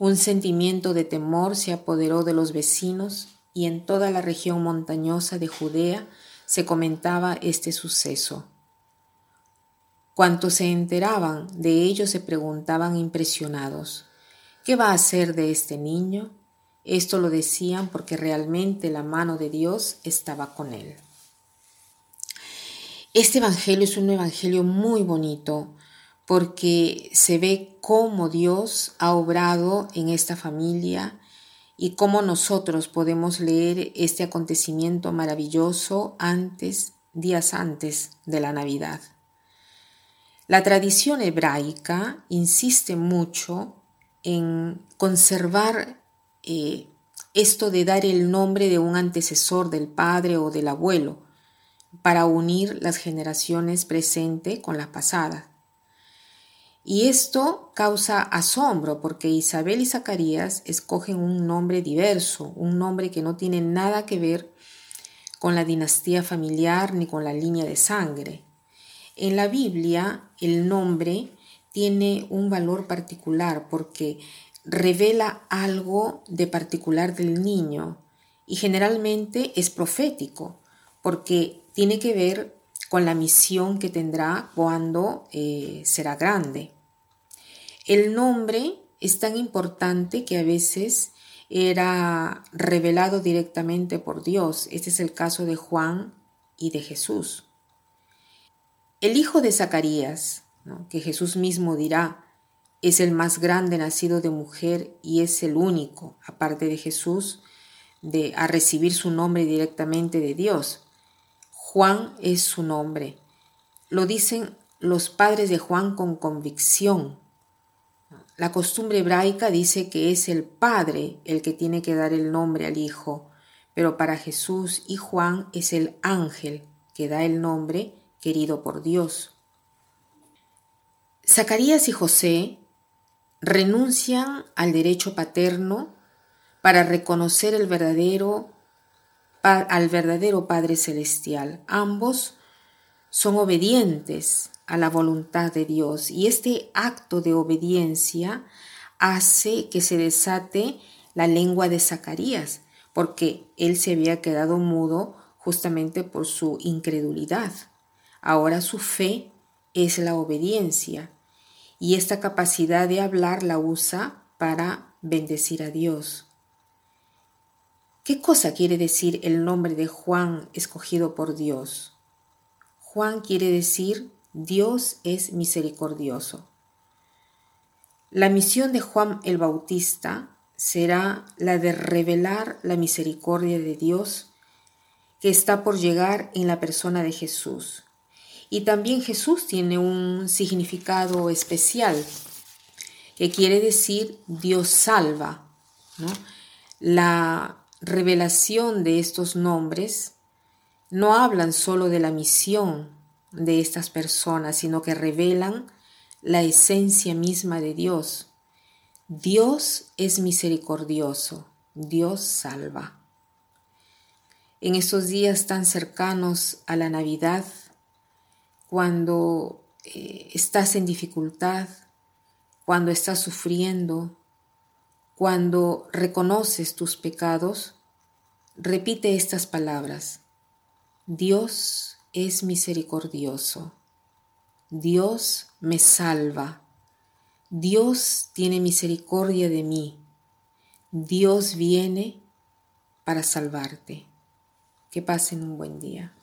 Un sentimiento de temor se apoderó de los vecinos y en toda la región montañosa de Judea se comentaba este suceso. Cuantos se enteraban de ello se preguntaban impresionados, ¿qué va a hacer de este niño? Esto lo decían porque realmente la mano de Dios estaba con él. Este Evangelio es un Evangelio muy bonito porque se ve cómo Dios ha obrado en esta familia y cómo nosotros podemos leer este acontecimiento maravilloso antes, días antes de la Navidad. La tradición hebraica insiste mucho en conservar eh, esto de dar el nombre de un antecesor del padre o del abuelo para unir las generaciones presente con las pasadas. Y esto causa asombro porque Isabel y Zacarías escogen un nombre diverso, un nombre que no tiene nada que ver con la dinastía familiar ni con la línea de sangre. En la Biblia el nombre tiene un valor particular porque revela algo de particular del niño y generalmente es profético porque tiene que ver con la misión que tendrá cuando eh, será grande. El nombre es tan importante que a veces era revelado directamente por Dios. Este es el caso de Juan y de Jesús. El hijo de Zacarías, que Jesús mismo dirá, es el más grande nacido de mujer y es el único, aparte de Jesús, de, a recibir su nombre directamente de Dios. Juan es su nombre. Lo dicen los padres de Juan con convicción. La costumbre hebraica dice que es el padre el que tiene que dar el nombre al hijo, pero para Jesús y Juan es el ángel que da el nombre querido por Dios. Zacarías y José renuncian al derecho paterno para reconocer el verdadero, al verdadero Padre Celestial. Ambos son obedientes a la voluntad de Dios y este acto de obediencia hace que se desate la lengua de Zacarías, porque él se había quedado mudo justamente por su incredulidad. Ahora su fe es la obediencia y esta capacidad de hablar la usa para bendecir a Dios. ¿Qué cosa quiere decir el nombre de Juan escogido por Dios? Juan quiere decir Dios es misericordioso. La misión de Juan el Bautista será la de revelar la misericordia de Dios que está por llegar en la persona de Jesús y también Jesús tiene un significado especial, que quiere decir Dios salva. La revelación de estos nombres no hablan solo de la misión de estas personas, sino que revelan la esencia misma de Dios. Dios es misericordioso, Dios salva. En estos días tan cercanos a la Navidad, cuando eh, estás en dificultad, cuando estás sufriendo, cuando reconoces tus pecados, repite estas palabras. Dios es misericordioso. Dios me salva. Dios tiene misericordia de mí. Dios viene para salvarte. Que pasen un buen día.